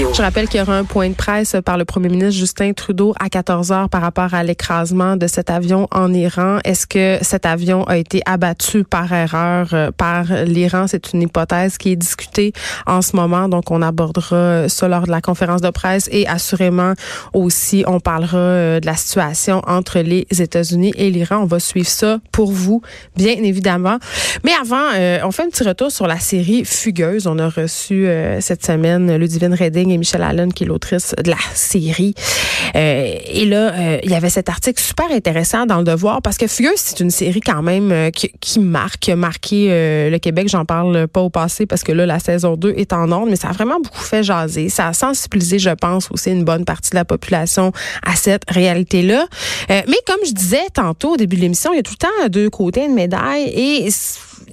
Radio. Je rappelle qu'il y aura un point de presse par le premier ministre Justin Trudeau à 14 heures par rapport à l'écrasement de cet avion en Iran. Est-ce que cet avion a été abattu par erreur euh, par l'Iran? C'est une hypothèse qui est discutée en ce moment. Donc, on abordera ça lors de la conférence de presse et assurément aussi, on parlera euh, de la situation entre les États-Unis et l'Iran. On va suivre ça pour vous, bien évidemment. Mais avant, euh, on fait un petit retour sur la série Fugueuse. On a reçu cette semaine Ludivine Redding et Michelle Allen, qui est l'autrice de la série. Euh, et là, euh, il y avait cet article super intéressant dans Le Devoir, parce que Fugueuse, c'est une série quand même euh, qui, qui, marque, qui a marqué le Québec. J'en parle pas au passé, parce que là, la saison 2 est en ordre, mais ça a vraiment beaucoup fait jaser. Ça a sensibilisé, je pense, aussi une bonne partie de la population à cette réalité-là. mais comme je disais tantôt au début de l'émission, il y a tout le temps deux côtés de médaille, et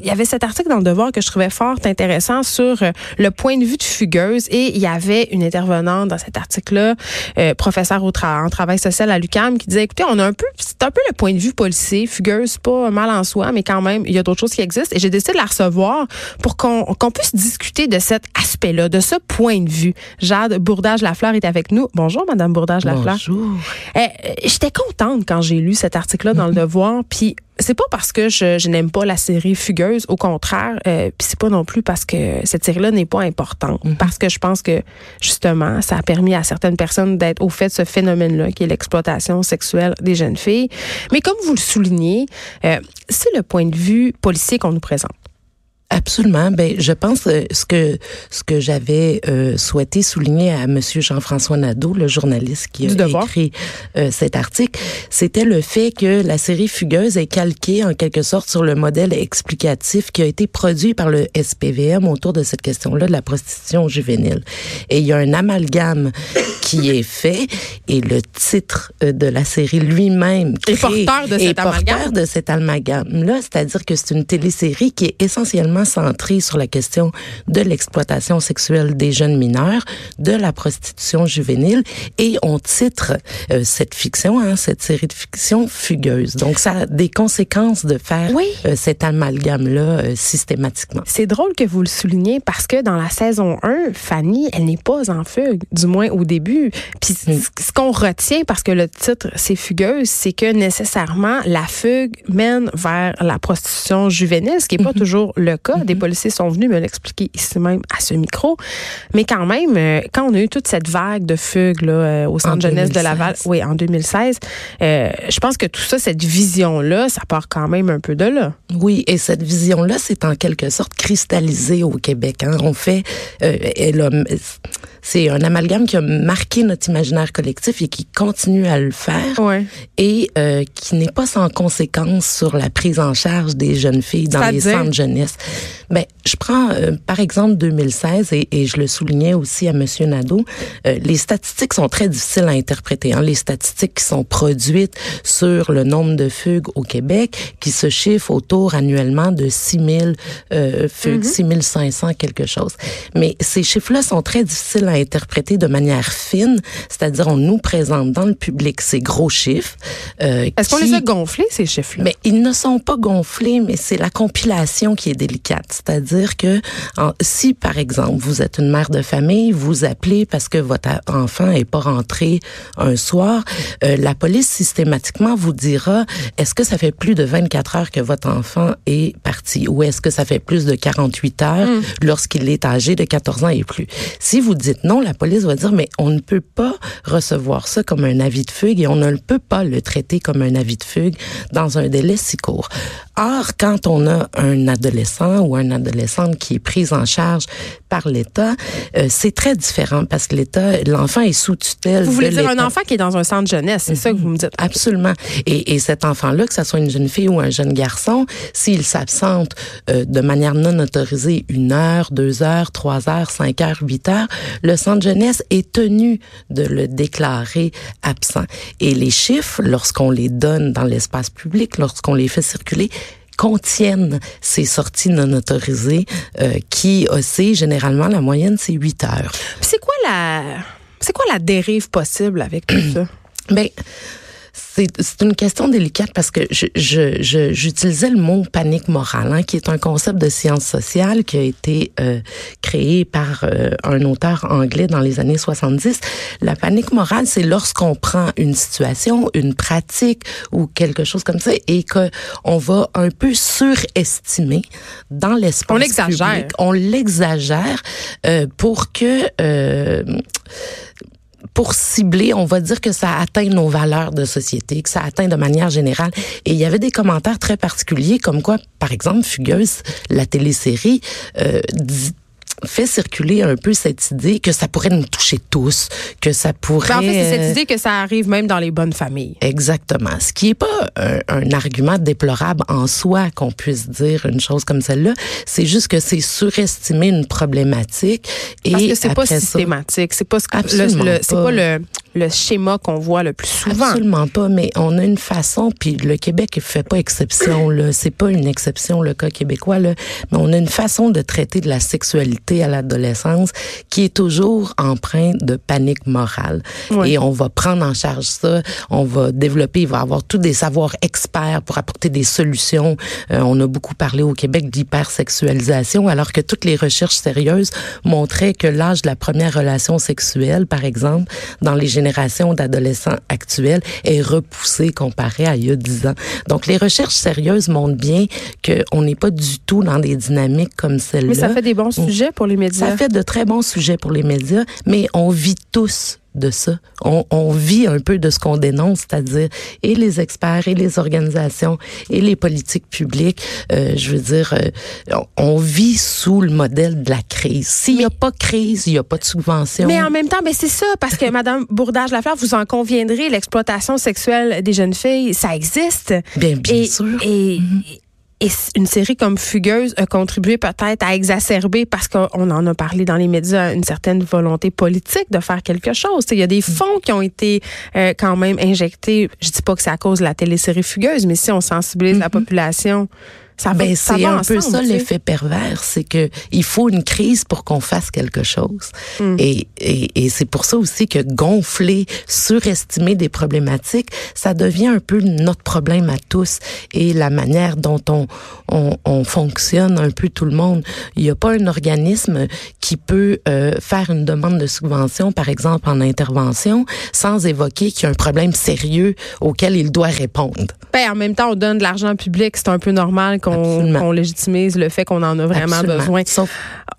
y avait cet article dans le Devoir que je trouvais fort intéressant sur euh, le point de vue de Fugueuse et il y avait une intervenante dans cet article-là, euh, professeur au en travail social à l'UCAM, qui disait écoutez, on a un peu, c'est un peu le point de vue policier. Fugueuse, pas mal en soi, mais quand même, il y a d'autres choses qui existent et j'ai décidé de la recevoir pour qu'on qu'on puisse discuter de cet aspect-là, de ce point de vue. Jade Bourdage-Lafleur est avec nous. Bonjour, Madame Bourdage-Lafleur. Bonjour. Eh, J'étais contente quand j'ai lu cet article-là dans le Devoir, puis c'est pas parce que je, je n'aime pas la série Fugueuse, au contraire, euh, puis c'est pas non plus parce que cette série-là n'est pas importante, mm-hmm. parce que je pense que justement, ça a permis à certaines personnes d'être au fait de ce phénomène-là, qui est l'exploitation sexuelle des jeunes filles. Mais comme vous le soulignez, euh, c'est le point de vue policier qu'on nous présente. Absolument. Ben, je pense euh, ce que ce que j'avais euh, souhaité souligner à Monsieur Jean-François Nadeau, le journaliste qui a écrit euh, cet article, c'était le fait que la série Fugueuse est calquée en quelque sorte sur le modèle explicatif qui a été produit par le SPVM autour de cette question-là de la prostitution juvénile. Et il y a un amalgame qui est fait et le titre de la série lui-même est porteur de cet amalgame. de cet amalgame-là, c'est-à-dire que c'est une télésérie qui est essentiellement centré sur la question de l'exploitation sexuelle des jeunes mineurs, de la prostitution juvénile, et on titre euh, cette fiction, hein, cette série de fiction fugueuse. Donc ça a des conséquences de faire euh, cet amalgame-là euh, systématiquement. C'est drôle que vous le souligniez parce que dans la saison 1, Fanny, elle n'est pas en fugue, du moins au début. Puis mm. ce qu'on retient, parce que le titre c'est fugueuse, c'est que nécessairement la fugue mène vers la prostitution juvénile, ce qui n'est pas mm-hmm. toujours le cas des mhm. policiers sont venus me l'expliquer ici même à ce micro. Mais quand même, euh, quand on a eu toute cette vague de fugues là, euh, au centre jeunesse de Laval, oui, en 2016, euh, je pense que tout ça, cette vision-là, ça part quand même un peu de là. Oui, et cette vision-là, c'est en quelque sorte cristallisé au Québec. Hein. On fait, c'est un amalgame qui a marqué notre imaginaire collectif et qui continue à le faire ouais. et qui n'est pas sans conséquence sur la prise en charge des jeunes filles dans les centres jeunesse. Ben, je prends euh, par exemple 2016 et, et, je le soulignais aussi à Monsieur Nadeau. Euh, les statistiques sont très difficiles à interpréter. Hein. Les statistiques qui sont produites sur le nombre de fugues au Québec, qui se chiffrent autour annuellement de 6 000 euh, fugues, mm 500 quelque chose. Mais ces chiffres-là sont très difficiles à interpréter de manière fine, c'est-à-dire on nous présente dans le public ces gros chiffres. Euh, Est-ce qu'on les a gonflés ces chiffres-là? Mais ils ne sont pas gonflés, mais c'est la compilation qui est délicate. C'est-à-dire que si, par exemple, vous êtes une mère de famille, vous appelez parce que votre enfant est pas rentré un soir, euh, la police systématiquement vous dira est-ce que ça fait plus de 24 heures que votre enfant est parti? Ou est-ce que ça fait plus de 48 heures mm. lorsqu'il est âgé de 14 ans et plus? Si vous dites non, la police va dire mais on ne peut pas recevoir ça comme un avis de fugue et on ne peut pas le traiter comme un avis de fugue dans un délai si court. Or, quand on a un adolescent ou un adolescente qui est prise en charge par l'État, euh, c'est très différent parce que l'État, l'enfant est sous tutelle. Vous voulez dire un enfant qui est dans un centre jeunesse, c'est ça que vous me dites? Absolument. Et, et cet enfant-là, que ce soit une jeune fille ou un jeune garçon, s'il s'absente euh, de manière non autorisée une heure, deux heures, trois heures, cinq heures, huit heures, le centre jeunesse est tenu de le déclarer absent. Et les chiffres, lorsqu'on les donne dans l'espace public, lorsqu'on les fait circuler, contiennent ces sorties non autorisées euh, qui oscillent généralement la moyenne c'est 8 heures. C'est quoi la c'est quoi la dérive possible avec tout ça? Ben C'est une question délicate parce que j'utilisais je, je, le mot panique morale, hein, qui est un concept de science sociale qui a été euh, créé par euh, un auteur anglais dans les années 70. La panique morale, c'est lorsqu'on prend une situation, une pratique ou quelque chose comme ça et qu'on va un peu surestimer dans l'espace On l'exagère. On l'exagère euh, pour que euh, pour cibler, on va dire que ça atteint nos valeurs de société, que ça atteint de manière générale. Et il y avait des commentaires très particuliers, comme quoi, par exemple, Fugueuse, la télésérie, euh, fait circuler un peu cette idée que ça pourrait nous toucher tous, que ça pourrait... Ben, en fait, c'est cette idée que ça arrive même dans les bonnes familles. Exactement. Ce qui est pas un, argument déplorable en soi qu'on puisse dire une chose comme celle-là, c'est juste que c'est surestimer une problématique et Parce que c'est pas systématique, c'est pas, le, c'est pas le le schéma qu'on voit le plus souvent. Absolument pas, mais on a une façon, puis le Québec ne fait pas exception, là. C'est pas une exception, le cas québécois, là. Mais on a une façon de traiter de la sexualité à l'adolescence qui est toujours empreinte de panique morale. Et on va prendre en charge ça, on va développer, il va avoir tous des savoirs experts pour apporter des solutions. Euh, on a beaucoup parlé au Québec d'hypersexualisation, alors que toutes les recherches sérieuses montraient que l'âge de la première relation sexuelle, par exemple, dans les générations d'adolescents actuels est repoussée comparé à il y a 10 ans. Donc, les recherches sérieuses montrent bien qu'on n'est pas du tout dans des dynamiques comme celle-là. Mais ça fait des bons sujets pour les médias. Ça fait de très bons sujets pour les médias, mais on vit tous de ça. On, on, vit un peu de ce qu'on dénonce, c'est-à-dire et les experts et les organisations et les politiques publiques. Euh, je veux dire, euh, on vit sous le modèle de la crise. S'il n'y a pas crise, il n'y a pas de subvention. Mais en même temps, mais c'est ça, parce que Madame Bourdage Lafleur, vous en conviendrez, l'exploitation sexuelle des jeunes filles, ça existe. Bien, bien sûr. Et, mm-hmm. Et une série comme Fugueuse a contribué peut-être à exacerber, parce qu'on en a parlé dans les médias, une certaine volonté politique de faire quelque chose. Il y a des fonds qui ont été euh, quand même injectés. Je dis pas que c'est à cause de la télésérie Fugueuse, mais si on sensibilise la mm-hmm. population ça ben, c'est un peu ça l'effet pervers, c'est que il faut une crise pour qu'on fasse quelque chose. Hmm. Et, et, et c'est pour ça aussi que gonfler, surestimer des problématiques, ça devient un peu notre problème à tous. Et la manière dont on, on, on fonctionne un peu tout le monde, il n'y a pas un organisme qui peut euh, faire une demande de subvention, par exemple en intervention, sans évoquer qu'il y a un problème sérieux auquel il doit répondre. Ben, en même temps, on donne de l'argent public, c'est un peu normal qu'on légitimise le fait qu'on en a vraiment besoin. Sauf,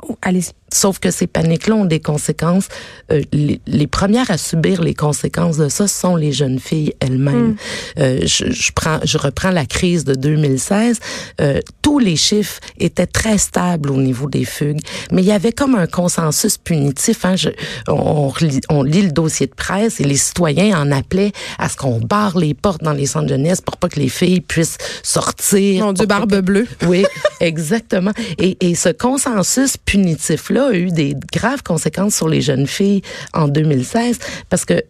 oh, allez Sauf que ces paniques-là ont des conséquences. Euh, les, les, premières à subir les conséquences de ça sont les jeunes filles elles-mêmes. Hmm. Euh, je, je, prends, je reprends la crise de 2016. Euh, tous les chiffres étaient très stables au niveau des fugues, mais il y avait comme un consensus punitif. Hein. Je, on, on, lit le dossier de presse et les citoyens en appelaient à ce qu'on barre les portes dans les centres de jeunesse pour pas que les filles puissent sortir. Mon Dieu, barbe bleue. Oui, exactement. Et, et ce consensus punitif-là a eu des graves conséquences sur les jeunes filles en 2016 parce que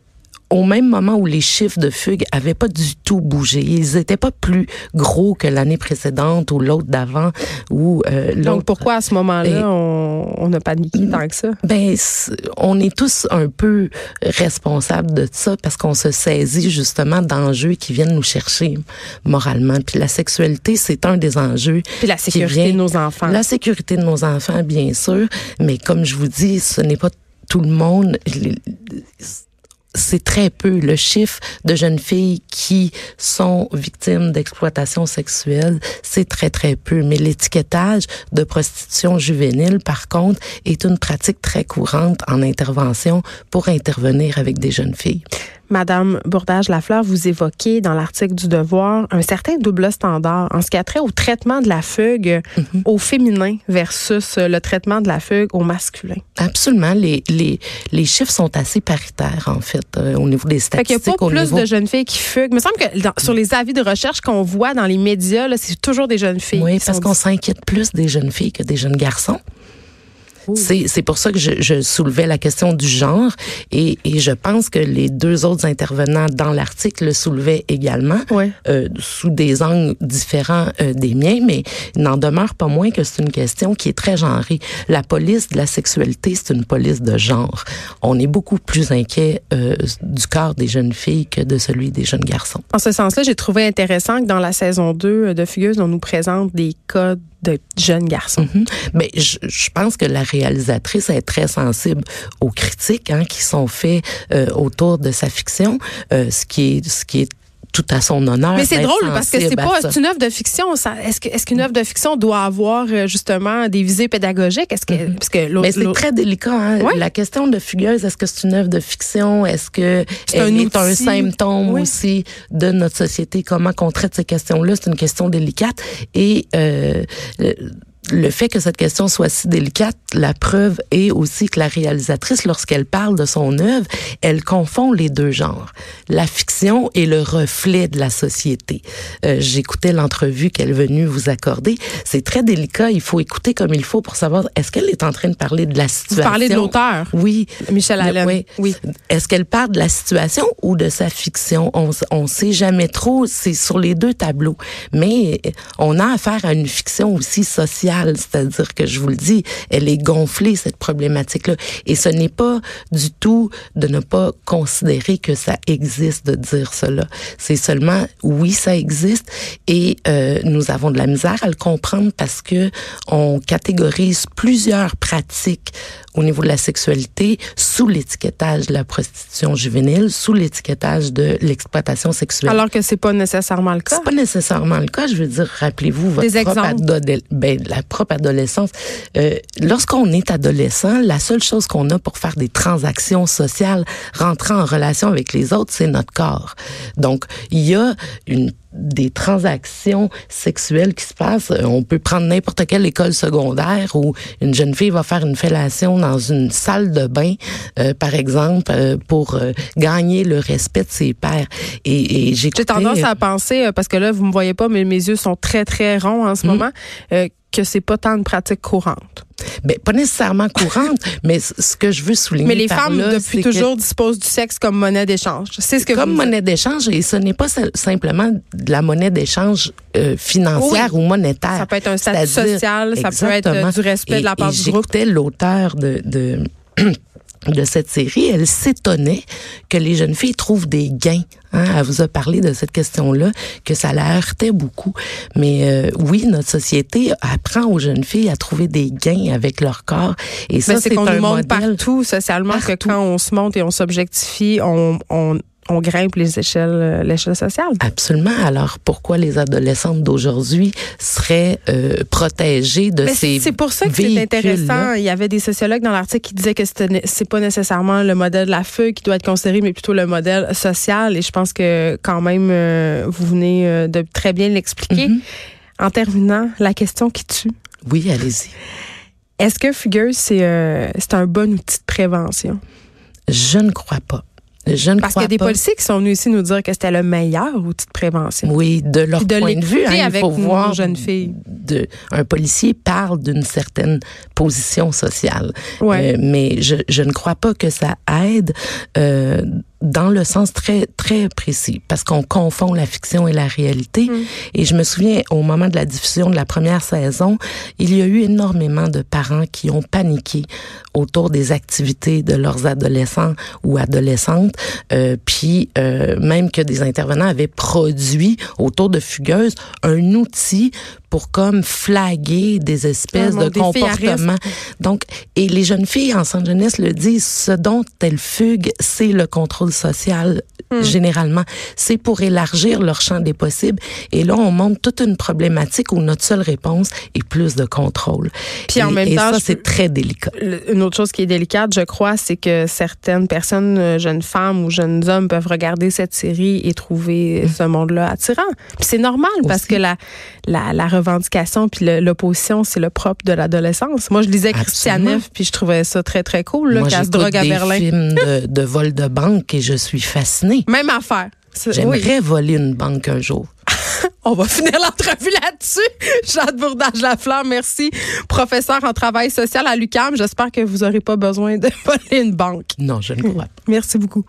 au même moment où les chiffres de fugue avaient pas du tout bougé, ils étaient pas plus gros que l'année précédente ou l'autre d'avant ou euh, Donc pourquoi à ce moment-là on, on a paniqué tant que ça? Ben on est tous un peu responsables de ça parce qu'on se saisit justement d'enjeux qui viennent nous chercher moralement. Puis la sexualité, c'est un des enjeux. Puis la sécurité de nos enfants. La sécurité de nos enfants, bien sûr, mais comme je vous dis, ce n'est pas tout le monde c'est très peu le chiffre de jeunes filles qui sont victimes d'exploitation sexuelle, c'est très très peu. Mais l'étiquetage de prostitution juvénile, par contre, est une pratique très courante en intervention pour intervenir avec des jeunes filles. Madame Bourdage-Lafleur, vous évoquez dans l'article du Devoir un certain double standard en ce qui a trait au traitement de la fugue mhm. au féminin versus le traitement de la fugue au masculin. Absolument. Les, les, les chiffres sont assez paritaires, en fait, euh, au niveau des statistiques. Il n'y a pas plus de jeunes filles qui fuguent. Il me semble que sur les avis de recherche qu'on voit dans les médias, c'est toujours des jeunes filles. Oui, parce qu'on s'inquiète plus des jeunes filles que des jeunes garçons. C'est pour ça que je, je, soulevais la question du genre et, et, je pense que les deux autres intervenants dans l'article le soulevaient également euh, sous des angles différents euh, des miens, mais il n'en demeure pas moins que c'est une question qui est très genrée. La police de la sexualité, c'est une police de genre. On est beaucoup plus inquiet euh, du corps des jeunes filles que de celui des jeunes garçons. En ce sens-là, j'ai trouvé intéressant que dans la saison 2 de Fugueuse, on nous présente des cas de jeunes garçons. Mhm. Mais je, pense que la réalisatrice est très sensible aux critiques hein, qui sont faites euh, autour de sa fiction, euh, ce qui est tout à son honneur. Mais c'est drôle parce que c'est pas une œuvre de fiction. Est-ce que est-ce qu'une œuvre de fiction doit avoir euh, justement des visées pédagogiques? Est-ce que mm-hmm. parce que Mais c'est très délicat. Hein? La question de fugueuse, est-ce que c'est une œuvre de fiction? Est-ce que c'est un, est un symptôme aussi de notre société? Comment qu'on traite ces questions-là? C'est une question délicate et euh, le fait que cette question soit si délicate, la preuve est aussi que la réalisatrice, lorsqu'elle parle de son œuvre, elle confond les deux genres. La fiction est le reflet de la société. Euh, J'écoutais l'entrevue qu'elle est venue vous accorder. C'est très délicat. Il faut écouter comme il faut pour savoir est-ce qu'elle est en train de parler de la situation? Vous parlez de l'auteur. Oui. Michel Allen. Oui. oui. Est-ce qu'elle parle de la situation ou de sa fiction? On, on sait jamais trop. C'est sur les deux tableaux. Mais on a affaire à une fiction aussi sociale c'est-à-dire que je vous le dis, elle est gonflée cette problématique-là, et ce n'est pas du tout de ne pas considérer que ça existe de dire cela. C'est seulement oui, ça existe, et euh, nous avons de la misère à le comprendre parce que on catégorise plusieurs pratiques au niveau de la sexualité sous l'étiquetage de la prostitution juvénile, sous l'étiquetage de l'exploitation sexuelle. Alors que c'est pas nécessairement le cas. C'est pas nécessairement le cas. Je veux dire, rappelez-vous votre Des propre, ben, la propre adolescence. Euh, Lorsqu'on est adolescent, la seule chose qu'on a pour faire des transactions sociales, rentrer en relation avec les autres, c'est notre corps. Donc, il y a une des transactions sexuelles qui se passent. Euh, on peut prendre n'importe quelle école secondaire où une jeune fille va faire une fellation dans une salle de bain, euh, par exemple, euh, pour gagner le respect de ses pairs. Et, et j'ai tendance à penser, parce que là, vous me voyez pas, mais mes yeux sont très, très ronds en ce mm. moment, que c'est pas tant une pratique courante. Ben, pas nécessairement courante, mais ce que je veux souligner. Mais les femmes, depuis toujours, disposent du sexe comme monnaie d'échange. C'est ce que Comme monnaie d'échange, et ce n'est pas simplement de la monnaie d'échange euh, financière ou monétaire. Ça peut être un statut social, ça peut être euh, du respect de la part du groupe. J'écoutais l'auteur de, de de cette série, elle s'étonnait que les jeunes filles trouvent des gains. Hein? Elle vous a parlé de cette question-là, que ça la heurtait beaucoup. Mais euh, oui, notre société apprend aux jeunes filles à trouver des gains avec leur corps. Et ça, c'est qu'on nous montre partout socialement que quand on se monte et on s'objectifie, on, on on grimpe les échelles, euh, l'échelle sociale. Absolument. Alors pourquoi les adolescentes d'aujourd'hui seraient euh, protégées de ces C'est pour ça que c'est intéressant. Il y avait des sociologues dans l'article qui disaient que c'est pas nécessairement le modèle de la feuille qui doit être considéré, mais plutôt le modèle social. Et je pense que quand même euh, vous venez de très bien l'expliquer. Mm-hmm. En terminant, la question qui tue. Oui, allez-y. Est-ce que Fugueuse, c'est c'est un bon outil de prévention? Je ne crois pas. Je Parce qu'il y a des policiers qui sont venus ici nous dire que c'était le meilleur outil de prévention. Oui, de leur point de vue, hein, il faut voir jeune fille. De, un policier parle d'une certaine position sociale, ouais. Euh, mais je, je, ne crois pas que ça aide euh, dans le sens très très précis parce qu'on confond la fiction et la réalité mm. et je me souviens au moment de la diffusion de la première saison il y a eu énormément de parents qui ont paniqué autour des activités de leurs adolescents ou adolescentes euh, puis euh, même que des intervenants avaient produit autour de Fugueuse un outil pour comme flaguer des espèces de comportements. Donc, et les jeunes filles en centre jeunesse le disent, ce dont elles fuguent, c'est le contrôle social hmm. généralement. C'est pour élargir leur champ des possibles. Et là, on montre toute une problématique où notre seule réponse est plus de contrôle. Puis en même et temps, ça, c'est très délicat. Une autre chose qui est délicate, je crois, c'est que certaines personnes, euh, jeunes femmes ou jeunes hommes, peuvent regarder cette série et trouver hmm. ce monde-là attirant. Puis c'est normal parce que la, la, la revendication puis l'opposition, c'est le propre de l'adolescence. Moi, je lisais Christian Neff puis je trouvais ça très, très cool, qu'elle se drogue à Berlin. des films de, de vol de banque et je suis fascinée. Même affaire. J'aimerais voler une banque un jour. On va finir l'entrevue là-dessus. Jade Bourdage-Lafleur, merci. Professeur en travail social à l'UCAM. J'espère que vous n'aurez pas besoin de voler une banque. Non, je ne crois pas. Merci beaucoup.